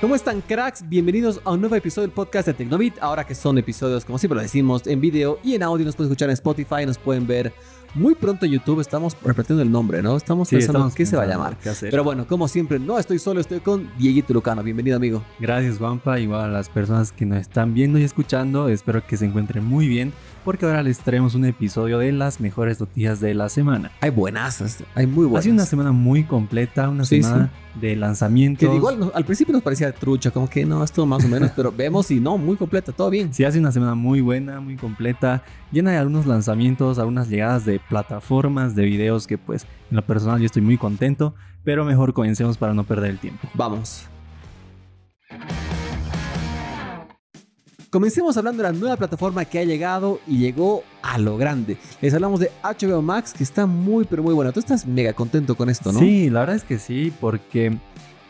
¿Cómo están cracks? Bienvenidos a un nuevo episodio del podcast de Tecnobit. Ahora que son episodios, como siempre lo decimos, en video y en audio, nos pueden escuchar en Spotify, nos pueden ver muy pronto en YouTube. Estamos repitiendo el nombre, ¿no? Estamos Sí, pensando estamos qué se va a llamar. Pero bueno, como siempre, no estoy solo, estoy con Dieguito Lucano. Bienvenido, amigo. Gracias, Juanpa. Igual a las personas que nos están viendo y escuchando. Espero que se encuentren muy bien. Porque ahora les traemos un episodio de las mejores noticias de la semana. Hay buenazas, hay muy Ha buenas. sido una semana muy completa, una Sí, semana de lanzamientos. que igual al principio nos parecía trucha, como que no, esto más o menos, pero vemos y no, muy completa, todo bien. Sí, hace una semana muy buena, muy completa, llena de algunos lanzamientos, algunas llegadas de plataformas, de videos que pues en lo personal yo estoy muy contento, pero mejor comencemos para no perder el tiempo. Vamos. Comencemos hablando de la nueva plataforma que ha llegado y llegó a lo grande. Les hablamos de HBO Max, que está muy, pero muy buena. Tú estás mega contento con esto, ¿no? Sí, la verdad es que sí, porque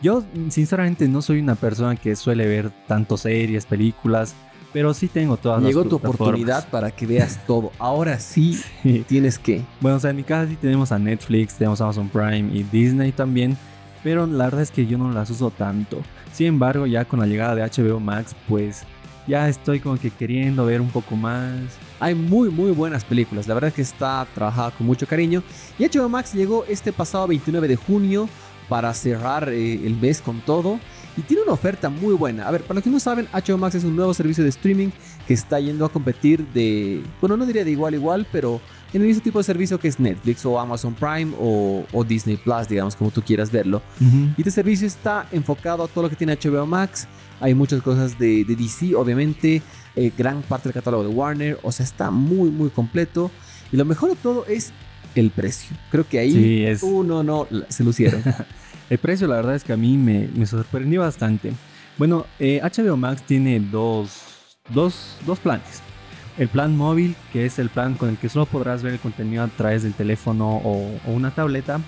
yo sinceramente no soy una persona que suele ver tanto series, películas, pero sí tengo todas Llegó las tu oportunidad para que veas todo. Ahora sí Sí. tienes que. Bueno, o sea, en mi casa sí tenemos a Netflix, tenemos Amazon Prime y Disney también, pero la verdad es que yo no las uso tanto. Sin embargo, ya con la llegada de HBO Max, pues ya estoy como que queriendo ver un poco más. Hay muy, muy buenas películas. La verdad es que está trabajada con mucho cariño. Y HBO Max llegó este pasado 29 de junio para cerrar eh, el mes con todo. Y tiene una oferta muy buena. A ver, para los que no saben, HBO Max es un nuevo servicio de streaming que está yendo a competir de, bueno, no diría de igual a igual, pero en el mismo tipo de servicio que es Netflix o Amazon Prime o, o Disney Plus, digamos, como tú quieras verlo. Y este servicio está enfocado a todo lo que tiene HBO Max. Hay muchas cosas de, de DC, obviamente. eh, gran parte del catálogo de Warner. O sea, está muy, muy completo. Y lo mejor de todo es el precio. Creo que ahí, Sí, es- uh, no, se lucieron. El precio, la verdad es que a mí me, me sorprendió bastante. Bueno, eh, HBO Max tiene dos, dos, dos planes. El plan móvil, que es el plan con el que solo podrás ver el contenido a través del teléfono o, o una tableta,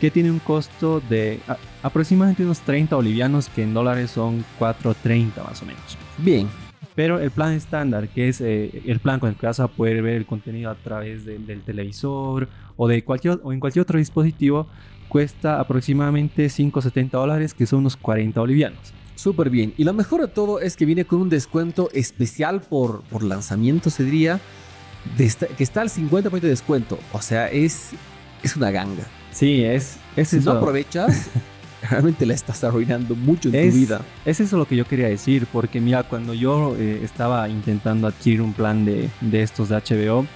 que tiene un costo de a- aproximadamente unos 30 bolivianos, que en dólares son 4.30 más o menos. Bien, Pero el plan estándar, que es eh, el plan con el que vas a poder ver el contenido a través de- del televisor o, de cualquier, o en cualquier otro dispositivo, cuesta aproximadamente 5,70 dólares, que son unos 40 bolivianos. súper bien. Y lo mejor de todo es que viene con un descuento especial por, por lanzamiento, se diría. de esta- que está al 50% de descuento. O sea, es, es una ganga. Sí, es, es Si no eso. aprovechas, realmente la estás arruinando mucho en Es, tu vida. es eso lo que yo quería decir, porque mira, cuando yo eh, estaba intentando adquirir un plan de, de estos de HBO,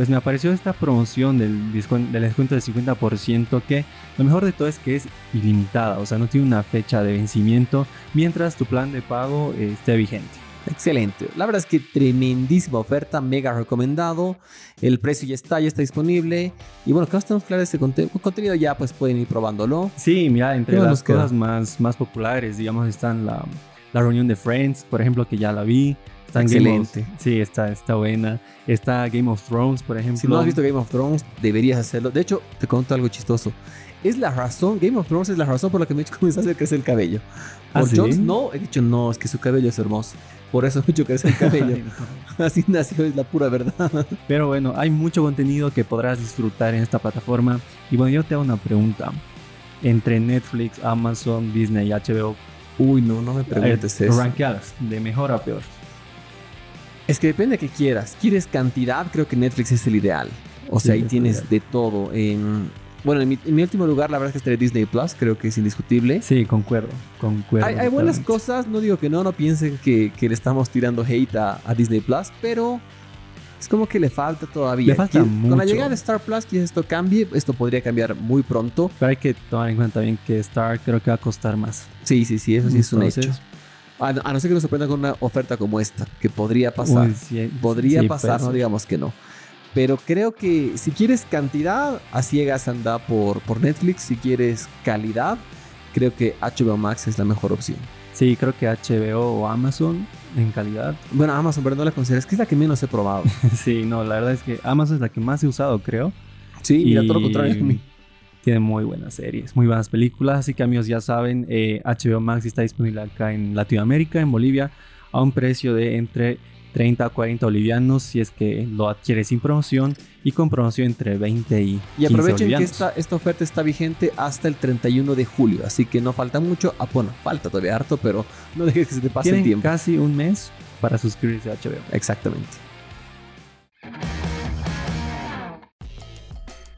pues me apareció esta promoción del, descuen- del descuento del 50% que lo mejor de todo es que es ilimitada, o sea, no tiene una fecha de vencimiento mientras tu plan de pago eh, esté vigente. Excelente. La verdad es que tremendísima oferta, mega recomendado. El precio ya está, ya está disponible. Y bueno, acá estamos claros de este conte- contenido, ya pues pueden ir probándolo. Sí, mira, entre ¿Qué más las nos cosas más, más populares, digamos, están la, la reunión de Friends, por ejemplo, que ya la vi. Of- Excelente. sí, está, está buena. Está Game of Thrones, por ejemplo. Si no has visto Game of Thrones, deberías hacerlo. De hecho, te cuento algo chistoso. Es la razón, Game of Thrones es la razón por la que me he hecho comenzar a hacer crecer el cabello. ¿Ah, Por sí? Jon Snow he dicho, no, es que su cabello es hermoso. Por eso he hecho crecer el cabello. No. Así nació, es la pura verdad. Pero bueno, hay mucho contenido que podrás disfrutar en esta plataforma. Y bueno, yo te hago una pregunta. Entre Netflix, Amazon, Disney y HBO, Uy, no, no me preguntes eh, eso. rankeadas de mejor a peor. Es que depende de qué quieras. ¿Quieres cantidad? Creo que Netflix es el ideal. O Sí, sea, ahí es tienes ideal. de todo. En, bueno, en mi, en mi último lugar, la verdad es que estaría Disney Plus. Creo que es indiscutible. Sí, concuerdo. Concuerdo. Hay, hay buenas cosas, no digo que no, no piensen que, que le estamos tirando hate a, a Disney Plus, pero es como que le falta todavía. Le falta Qui- Con la mucho. llegada de Star Plus, quizás esto cambie, esto podría cambiar muy pronto. Pero hay que tomar en cuenta también que Star creo que va a costar más. Sí, sí, sí, eso sí es un hecho. A, no- a no ser que nos sorprendan con una oferta como esta, que podría pasar. uy, sí, podría sí, pasar, puede no digamos que no. Pero creo que si quieres cantidad, a ciegas anda por, por Netflix. Si quieres calidad, creo que HBO Max es la mejor opción. Sí, creo que HBO o Amazon en calidad. Bueno, Amazon, pero no la consideras, que es la que menos he probado. sí, no, la verdad es que Amazon es la que más he usado, creo. Sí, mira, todo lo contrario a mí. Tiene muy buenas series, muy buenas películas. Así que amigos ya saben, eh, HBO Max está disponible acá en Latinoamérica, en Bolivia, a un precio de entre 30 a 40 bolivianos si es que lo adquiere sin promoción y con promoción entre 20 y 15 Y aprovechen que esta, esta oferta está vigente hasta el 31 de julio, así que no falta mucho. Ah, bueno, falta todavía harto, pero no dejes que se te pase el tiempo. casi un mes para suscribirse a HBO. Exactamente.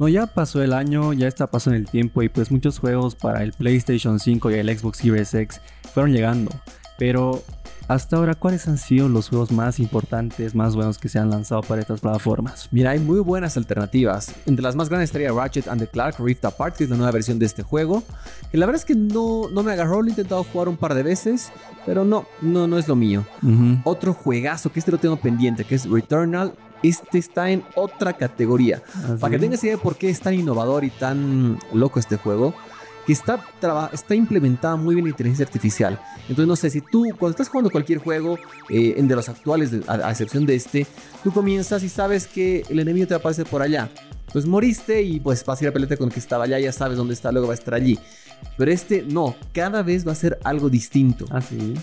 No, ya pasó el año, ya está pasando el tiempo y pues muchos juegos para el PlayStation 5 y el Xbox Series X fueron llegando. Pero hasta ahora, ¿cuáles han sido los juegos más importantes, más buenos que se han lanzado para estas plataformas? Mira, hay muy buenas alternativas. Entre las más grandes estaría Ratchet and the Clark Rift Apart, que es la nueva versión de este juego. Que la verdad es que no, no me agarró, lo he intentado jugar un par de veces, pero no, no, no es lo mío. Otro juegazo que este lo tengo pendiente, que es Returnal. Este está en otra categoría. Así. Para que tengas idea de por qué es tan innovador y tan loco este juego, que está, está implementada muy bien la inteligencia artificial. Entonces, no sé, si tú, cuando estás jugando cualquier juego, eh, de los actuales, a, a excepción de este, tú comienzas y sabes que el enemigo te va a aparecer por allá. Pues moriste y pues vas a ir a pelearte con el que estaba allá, ya sabes dónde está, luego va a estar allí. Pero este no, cada vez va a ser algo distinto. Ah, sí.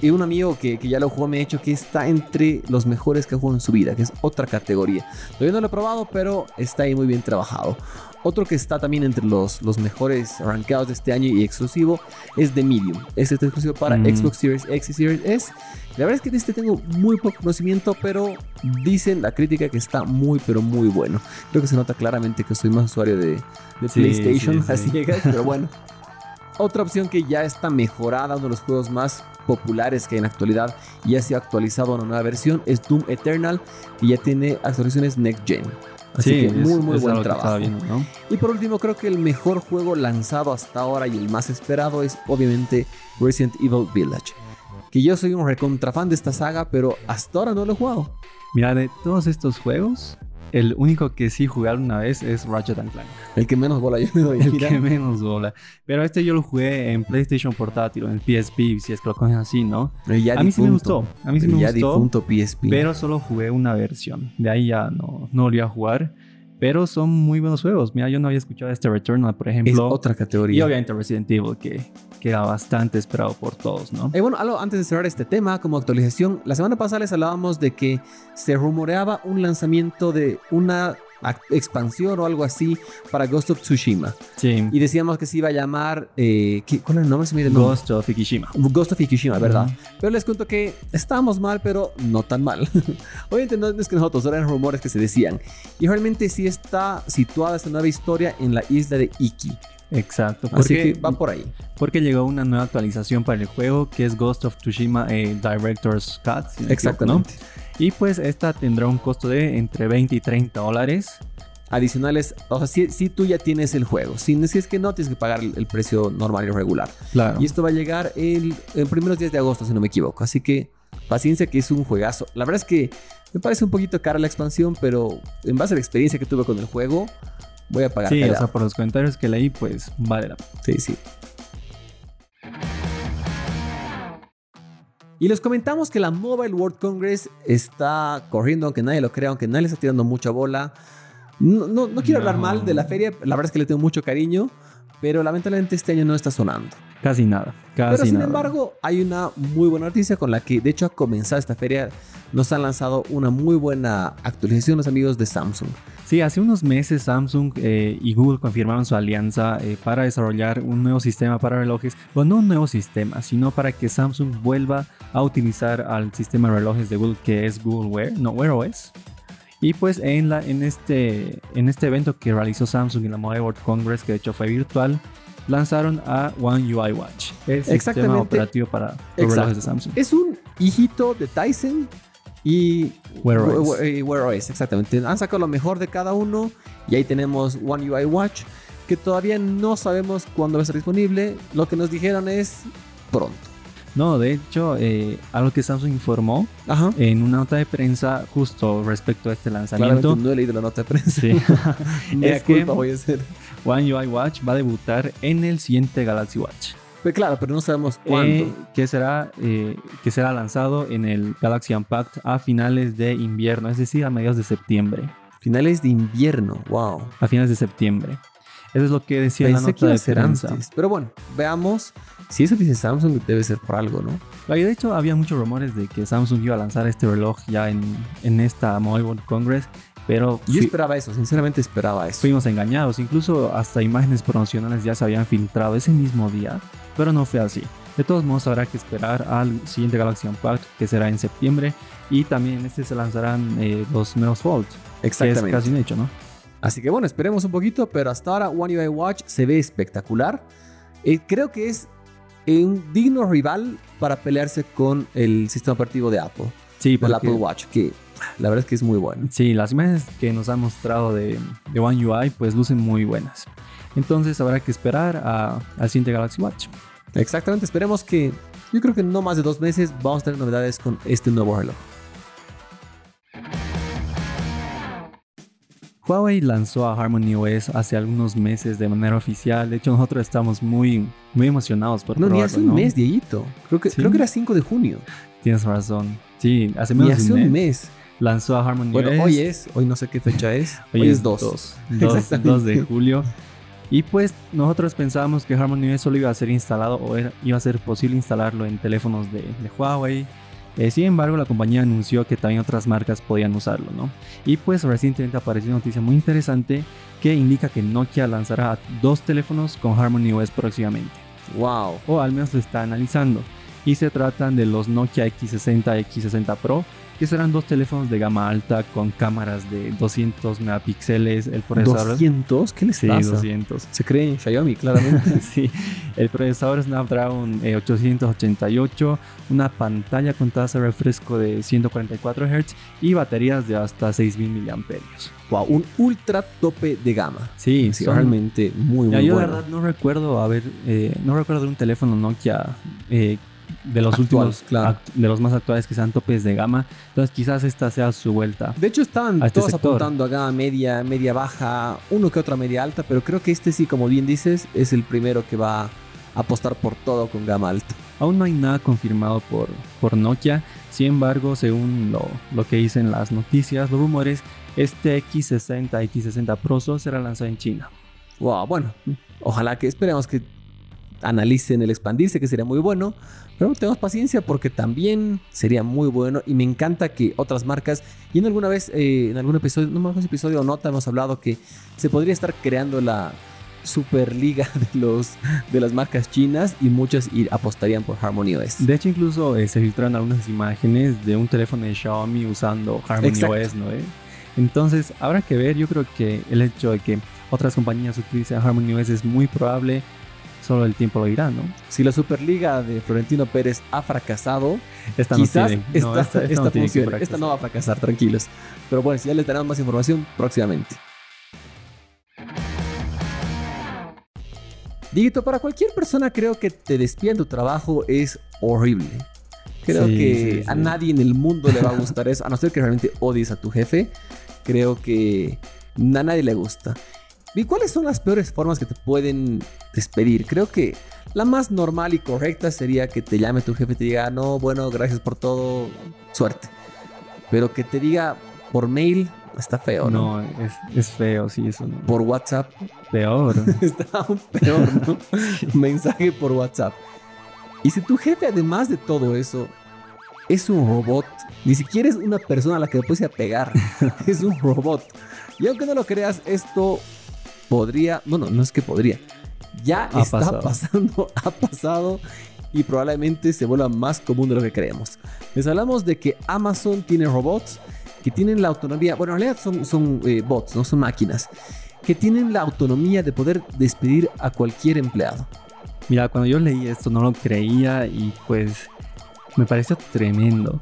Y un amigo que, que ya lo jugó me ha dicho que está entre los mejores que ha jugado en su vida, que es otra categoría. Todavía no lo he probado, pero está ahí muy bien trabajado. Otro que está también entre los, los mejores rankeados de este año y exclusivo es The Medium. Este está exclusivo para Mm. Xbox Series X y Series S. La verdad es que de este tengo muy poco conocimiento, pero dicen la crítica que está muy, pero muy bueno. Creo que se nota claramente que soy más usuario de, de Sí, PlayStation, sí, sí. así pero bueno. Otra opción que ya está mejorada, uno de los juegos más populares que hay en la actualidad, y ya se ha actualizado a una nueva versión, es Doom Eternal, y ya tiene actualizaciones Next Gen. Así que muy, muy es buen que trabajo. Y por último, creo que el mejor juego lanzado hasta ahora y el más esperado es obviamente Resident Evil Village. Que yo soy un recontra fan de esta saga, pero hasta ahora no lo he jugado. Mira, de todos estos juegos, el único que sí jugué una vez es Ratchet and Clank. El que menos bola yo le doy. El mira. que menos bola. Pero este yo lo jugué en PlayStation Portátil, o en PSP, si es que lo cogen así, ¿no? Ya a mí sí me difunto. gustó. A mí sí me ya gustó. difunto PSP. Pero solo jugué una versión. De ahí ya no, no volví a jugar. Pero son muy buenos juegos. Mira, yo no había escuchado este Returnal, por es ejemplo. otra y categoría. obviamente Resident Evil, que, que era bastante esperado por todos, ¿no? Eh, bueno, algo antes de cerrar este tema, como actualización, la semana pasada les hablábamos de que se rumoreaba un lanzamiento de una expansión o algo así para Ghost of Tsushima. Sí. Y decíamos que se iba a llamar. eh, ¿qué- ¿Cuál era el nombre? Se me el nombre. Ghost of Fukushima. Ghost of Fukushima, ¿verdad? Ujú. Pero les cuento que estábamos mal, pero no tan mal. Obviamente no es que nosotros, eran rumores que se decían. Y realmente sí está situada esta nueva historia en la isla de Iki. Exacto. Así que va por ahí. Porque llegó una nueva actualización para el juego que es Ghost of Tsushima eh, Director's Cut. si no. Y pues esta tendrá un costo de entre 20 y 30 dólares. Adicionales, o sea, si, si tú ya tienes el juego. Si, si es que no, tienes que pagar el, el precio normal y regular. Claro. Y esto va a llegar el, en primeros días de agosto, si no me equivoco. Así que paciencia que es un juegazo. La verdad es que me parece un poquito cara la expansión, pero en base a la experiencia que tuve con el juego, voy a pagar. Sí, o sea, por los comentarios que leí, pues vale la pena. Sí, sí. Y les comentamos que la Mobile World Congress está corriendo, aunque nadie lo crea, aunque nadie le está tirando mucha bola. No, no, no quiero hablar mal de la feria, la verdad es que le tengo mucho cariño, pero lamentablemente este año no está sonando. Casi nada. Casi Pero sin nada. embargo, hay una muy buena noticia con la que, de hecho, a comenzar esta feria, nos han lanzado una muy buena actualización los amigos de Samsung. Sí, hace unos meses Samsung eh, y Google confirmaron su alianza eh, para desarrollar un nuevo sistema para relojes. Bueno, no un nuevo sistema, sino para que Samsung vuelva a utilizar al sistema de relojes de Google que es Google Wear, no Wear OS. Y pues en, la, en, este, en este evento que realizó Samsung en la Mobile World Congress, que de hecho fue virtual, lanzaron a One UI Watch, el sistema operativo para los relojes de Samsung. Es un hijito de Tyson y Wear OS. Wear OS, exactamente. Han sacado lo mejor de cada uno y ahí tenemos One UI Watch que todavía no sabemos cuándo va a estar disponible. Lo que nos dijeron es pronto. No, de hecho, eh, algo que Samsung informó Ajá. en una nota de prensa justo respecto a este lanzamiento. no he leído la nota de prensa. Sí. Era que Disculpa, voy a hacer. One UI Watch va a debutar en el siguiente Galaxy Watch. Pero claro, pero no sabemos cuándo. eh, que, será, eh, que será lanzado en el Galaxy Unpacked a finales de invierno, es decir, a mediados de septiembre. Finales de invierno, wow. A finales de septiembre. Eso es lo que decía la Pensé nota que iba de ser antes. Pero bueno, veamos. Si eso dice Samsung, debe ser por algo, ¿no? De hecho, había muchos rumores de que Samsung iba a lanzar este reloj ya en, en esta Mobile World Congress, pero Yo fui- esperaba eso, sinceramente esperaba eso. fuimos engañados. Incluso hasta imágenes promocionales ya se habían filtrado ese mismo día, pero no fue así. De todos modos, habrá que esperar al siguiente Galaxy Unpacked, que será en septiembre, y también en este se lanzarán eh, los nuevos Fold, que es Exactamente. casi un hecho, ¿no? Así que bueno, esperemos un poquito, pero hasta ahora One UI Watch se ve espectacular. Eh, creo que es eh, un digno rival para pelearse con el sistema operativo de Apple, Sí, porque- Apple Watch, que la verdad es que es muy bueno. Sí, las imágenes que nos han mostrado de, de One UI pues lucen muy buenas. Entonces habrá que esperar a- al siguiente Galaxy Watch. Exactamente, esperemos que yo creo que no más de dos meses vamos a tener novedades con este nuevo reloj. Huawei lanzó a Harmony OS hace algunos meses de manera oficial. De hecho, nosotros estamos muy, muy emocionados por No, ni probarlo, hace un ¿no? mes, Dieguito. Creo que, Sí. creo que era 5 de junio. Tienes razón. Sí, hace Ni menos hace de un un mes, lanzó a Harmony Bueno, OS. hoy es, hoy no sé qué fecha es. Hoy, es 2. 2, 2, Exactamente. de julio. Y pues nosotros pensábamos que Harmony OS solo iba a ser instalado o era- iba a ser posible instalarlo en teléfonos de, de Huawei. Eh, sin embargo, la compañía anunció que también otras marcas podían usarlo, ¿no? Y pues recientemente apareció una noticia muy interesante que indica que Nokia lanzará dos teléfonos con Harmony OS próximamente. Wow. O al menos lo está analizando. Y se tratan de los Nokia X60 X60 Pro, que serán dos teléfonos de gama alta con cámaras de 200 megapíxeles, el procesador... 200, ¿qué les Sí, pasa? 200. Se cree en Xiaomi, claramente. sí, el procesador Snapdragon eh, 888, una pantalla con tasa de refresco de 144 Hz y baterías de hasta 6000 mAh. wow, un ultra tope de gama. Sí, Sí, son- realmente muy, Ya, muy yo de bueno. verdad no recuerdo haber, eh, no recuerdo de un teléfono Nokia eh, de los Actual, últimos, claro. act- de los más actuales que sean topes de gama. Entonces quizás esta sea su vuelta. De hecho, estaban a este todos sector. apuntando a gama media, media baja, uno que otra media alta, pero creo que este sí, como bien dices, es el primero que va a apostar por todo con gama alta. Aún no hay nada confirmado por, por Nokia. Sin embargo, según lo, lo que dicen las noticias, los rumores, este X60, X60 Pro solo será lanzado en China. Wow, bueno, ojalá que esperemos que analicen el expandirse, que sería muy bueno. Pero tenemos paciencia porque también sería muy bueno. Y me encanta que otras marcas, y en alguna vez, eh, en algún episodio, no me acuerdo si episodio o nota, hemos hablado que se podría estar creando la superliga de, los, de las marcas chinas y muchas ir- apostarían por Harmony OS. De hecho, incluso eh, se filtraron algunas imágenes de un teléfono de Xiaomi usando Harmony Exacto. OS, ¿no? eh? Entonces, habrá que ver. Yo creo que el hecho de que otras compañías utilicen Harmony OS es muy probable. Solo el tiempo lo dirá, ¿no? Si la superliga de Florentino Pérez ha fracasado, Esta quizás no esta, no, esta, esta esta no tiene que funcione. fracasar. Esta no va a fracasar, tranquilos. Pero bueno, si ya les daremos más información próximamente. Dieguito, para cualquier persona creo que te despidan tu trabajo es horrible. Creo Sí, que sí, a nadie en el mundo le va a gustar eso, a no ser que realmente odies a tu jefe. Creo que a nadie le gusta. ¿Y cuáles son las peores formas que te pueden despedir? Creo que la más normal y correcta sería que te llame tu jefe y te diga, no, bueno, gracias por todo, suerte. Pero que te diga por mail, está feo, ¿no? No, es, es feo, sí, eso no. Por WhatsApp, Peor. está aún peor, ¿no? Mensaje por WhatsApp. Y si tu jefe, además de todo eso, es un robot, ni siquiera es una persona a la que le puedes ir a pegar, es un robot. Y aunque no lo creas, esto podría, bueno, no es que podría, ya Ha está pasado. pasando, ha pasado y probablemente se vuelva más común de lo que creemos. Les hablamos de que Amazon tiene robots que tienen la autonomía, bueno, en realidad son, son eh, bots, no son máquinas, que tienen la autonomía de poder despedir a cualquier empleado. Mira, cuando yo leí esto no lo creía y pues me pareció tremendo.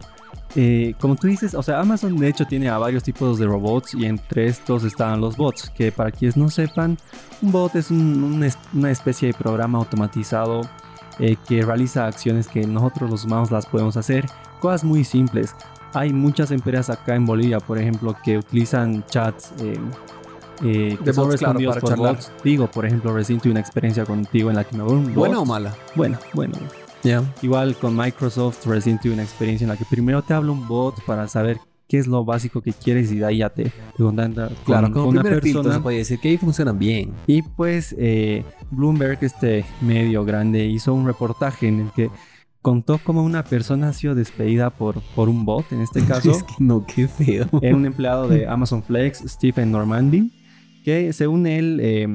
Eh, como tú dices, o sea, Amazon de hecho tiene a varios tipos de robots y entre estos están los bots, que para quienes no sepan, un bot es un- un una especie de programa automatizado eh, que realiza acciones que nosotros los humanos las podemos hacer, cosas muy simples. Hay muchas empresas acá en Bolivia, por ejemplo, que utilizan chats eh, eh, que De son bots, claro, respondidos para por charlar. bots. Digo, por ejemplo, recién tuve una experiencia contigo en la que me habló un bot. ¿Buena o mala? Bueno, bueno. Igual con Microsoft recién tuve una experiencia en la que primero te habla un bot para saber qué es lo básico que quieres y de ahí ya te, te contacta con, Claro, como con una primer filtro se persona. puede decir que ahí funcionan bien. Y pues eh, Bloomberg, este medio grande, hizo un reportaje en el que contó cómo una persona ha sido despedida por, por un bot, en este caso. Es que no, qué feo. Era un empleado de Amazon Flex, Stephen Normandy, que según él, eh,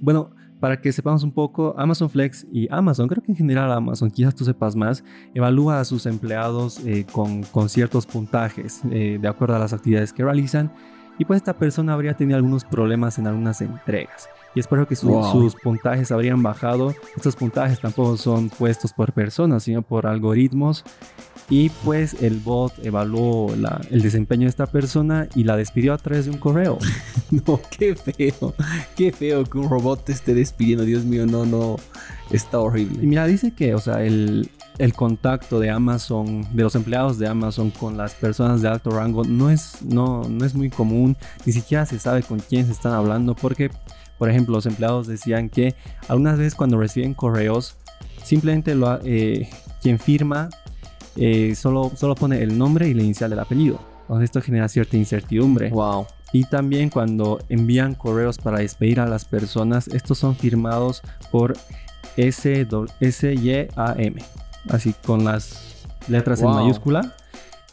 bueno, para que sepamos un poco, Amazon Flex y Amazon, creo que en general Amazon, quizás tú sepas más, evalúa a sus empleados eh, con, con ciertos puntajes eh, de acuerdo a las actividades que realizan. Y pues esta persona habría tenido algunos problemas en algunas entregas. Y es por eso que su- Wow. sus puntajes habrían bajado. Estos puntajes tampoco son puestos por personas, sino por algoritmos. Y pues el bot evaluó la- el desempeño de esta persona y la despidió a través de un correo. No, qué feo. Qué feo que un robot te esté despidiendo. Dios mío, no, no. Está Y horrible. mira, dice que, o sea, el, el contacto de Amazon, de los empleados de Amazon con las personas de alto rango no es, no, no es muy común. Ni siquiera se sabe con quién se están hablando porque, por ejemplo, los empleados decían que algunas veces cuando reciben correos, simplemente lo, eh, quien firma eh, solo, solo pone el nombre y la inicial del apellido. Entonces esto genera cierta incertidumbre. Wow. Y también cuando envían correos para despedir a las personas, estos son firmados por SYAM, así con las letras Wow. en mayúscula.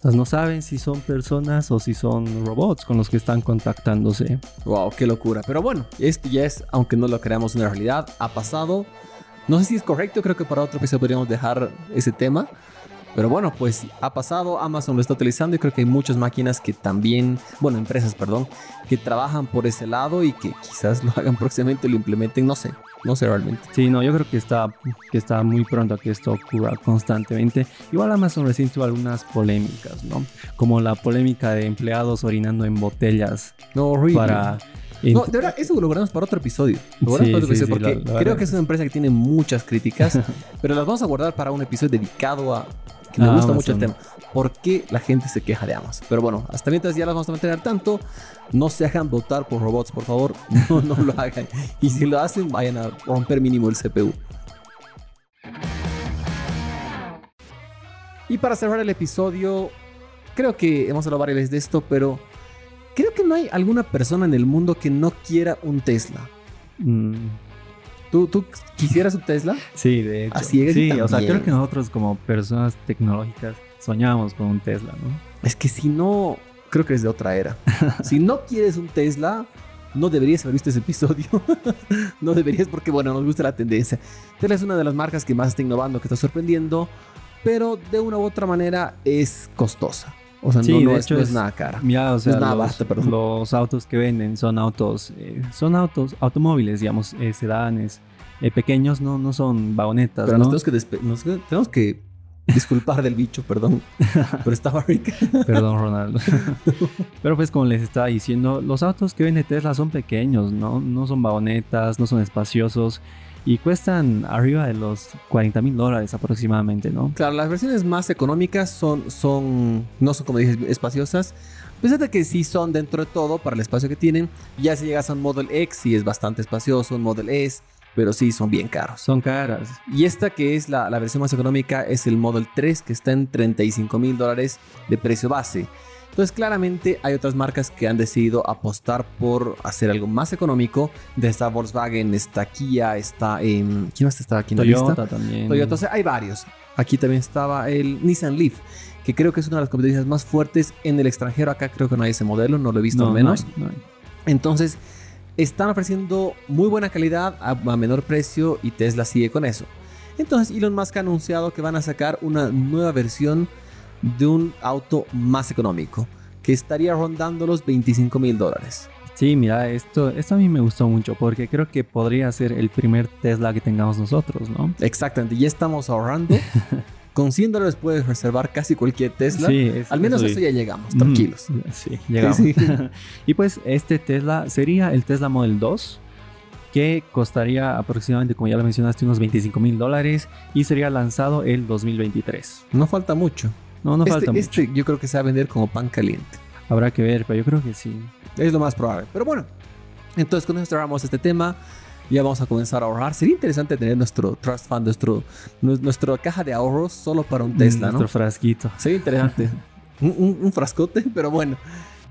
No saben si son personas o si son robots con los que están contactándose. Wow, qué locura. Pero bueno, esto ya es, aunque no lo creamos una realidad, ha pasado. No sé si es correcto, creo que para otro episodio podríamos dejar ese tema. Pero bueno, pues ha pasado, Amazon lo está utilizando y creo que hay muchas máquinas que también, bueno, empresas, perdón, que trabajan por ese lado y que quizás lo hagan próximamente, lo implementen, no sé, no sé realmente. Sí, no, yo creo que está, que está muy pronto a que esto ocurra constantemente. Igual Amazon recién tuvo algunas polémicas, ¿no? Como la polémica de empleados orinando en botellas No, horrible. para... No, de verdad, eso lo guardamos para otro episodio. Lo guardamos Sí, para otro sí, episodio sí, porque creo que es una empresa que tiene muchas críticas, pero las vamos a guardar para un episodio dedicado a que me A gusta mucho el tema. ¿Por qué la gente se queja de Amazon? Pero bueno, hasta mientras ya las vamos a mantener al tanto. No se hagan votar por robots, por favor. No, no lo hagan. Y si lo hacen, vayan a romper mínimo el CPU. Y para cerrar el episodio, creo que hemos hablado varias veces de esto, pero creo que no hay alguna persona en el mundo que no quiera un Tesla. Mm, ¿Tú, tú quisieras un Tesla? Sí, de hecho. A ciegas sí, o sea, creo que nosotros como personas tecnológicas soñamos con un Tesla, ¿no? Es que si no, creo que es de otra era. si no quieres un Tesla, no deberías haber visto ese episodio. no deberías porque, bueno, nos gusta la tendencia. Tesla es una de las marcas que más está innovando, que está sorprendiendo, pero de una u otra manera es costosa. O sea, Sí, no, no de es, hecho no es es- nada cara. Mira, o sea, nada los, basta, los autos que venden son autos, eh, son autos, automóviles, digamos, eh, sedanes, eh, pequeños, no, no son vagonetas, Pero ¿no? nos tenemos que, nos tenemos que disculpar del bicho, perdón. Pero estaba rica. Perdón, Ronaldo. Pero pues como les estaba diciendo, los autos que vende Tesla son pequeños, ¿no? No son vagonetas, no son espaciosos y cuestan arriba de los 40 mil dólares aproximadamente, ¿no? Claro, las versiones más económicas son, son no son como dije, espaciosas. A pesar de que sí son dentro de todo para el espacio que tienen. Ya si llegas a un Model X, sí es bastante espacioso, un Model S, pero sí son bien caros. Son caras. Y esta que es la, la versión más económica es el Model 3, que está en 35 mil dólares de precio base. Entonces claramente hay otras marcas que han decidido apostar por hacer algo más económico. De esta Volkswagen, está Kia, está... em, ¿Quién más está aquí en la lista? Toyota también. Toyota, sea, hay varios. Aquí también estaba el Nissan Leaf, que creo que es una de las competencias más fuertes en el extranjero. Acá creo que no hay ese modelo, no lo he visto no, al no menos. hay, no hay. Entonces, están ofreciendo muy buena calidad a, a menor precio y Tesla sigue con eso. Entonces, Elon Musk ha anunciado que van a sacar una nueva versión de un auto más económico, que estaría rondando los 25 mil dólares. Sí, mira, esto, esto a mí me gustó mucho porque creo que podría ser el primer Tesla que tengamos nosotros, ¿no? Exactamente, ya estamos ahorrando. Con 100 dólares puedes reservar casi cualquier Tesla. Sí, es- Al menos eso ya llegamos, tranquilos. Mm, Sí, llegamos. Sí, sí. y pues este Tesla sería el Tesla Model 2 que costaría aproximadamente, como ya lo mencionaste, unos 25 mil dólares y sería lanzado el 2023. No falta mucho. No, no este, falta mucho. este yo creo que se va a vender como pan caliente. Habrá que ver, pero yo creo que sí. Es lo más probable. Pero bueno, entonces con esto cerramos este tema. Ya vamos a comenzar a ahorrar. Sería interesante tener nuestro Trust Fund, nuestro, nu- nuestra caja de ahorros solo para un Tesla, Nuestro ¿no? frasquito. Sería interesante. un, frascote, pero bueno.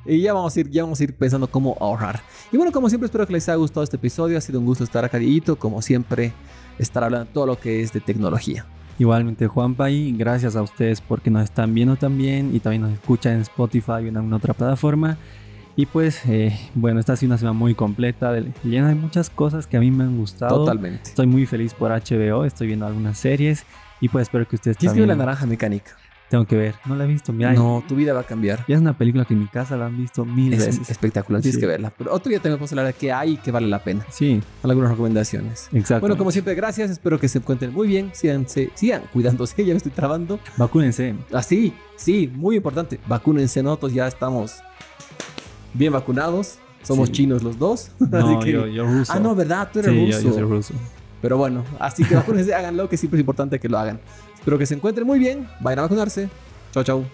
Y ya vamos, a ir, ya vamos a ir pensando cómo ahorrar. Y bueno, como siempre, espero que les haya gustado este episodio. Ha sido un gusto estar acá, Dieguito. Como siempre, estar hablando de todo lo que es de tecnología. Igualmente, Juanpa, y gracias a ustedes porque nos están viendo también y también nos escuchan en Spotify y en alguna otra plataforma. Y pues, eh, bueno, esta ha sido una semana muy completa, llena de muchas cosas que a mí me han gustado. Totalmente. Estoy muy feliz por HBO, estoy viendo algunas series y pues espero que ustedes también... la naranja mecánica? Tengo que ver, no la he visto. Mira, no, tu vida va a cambiar. Ya es una película que en mi casa la han visto mil es veces. Espectacular, tienes que verla. Pero otro día te voy a hablar de qué hay y qué vale la pena. Sí. Algunas recomendaciones. Exacto. Bueno, como siempre, gracias. Espero que se encuentren muy bien. Síganse, sigan cuidándose. Ya me estoy trabando. Vacúnense. Ah, sí, muy importante. Vacúnense. Nosotros ya estamos bien vacunados. Somos chinos los dos. No, yo, yo, ruso. Ah, no, ¿verdad? Tú eres sí, ruso. Yo, yo soy ruso. Pero bueno, así que vacúnense, háganlo, que siempre es importante que lo hagan. Espero que se encuentren muy bien. Vayan a vacunarse. Chao, chao.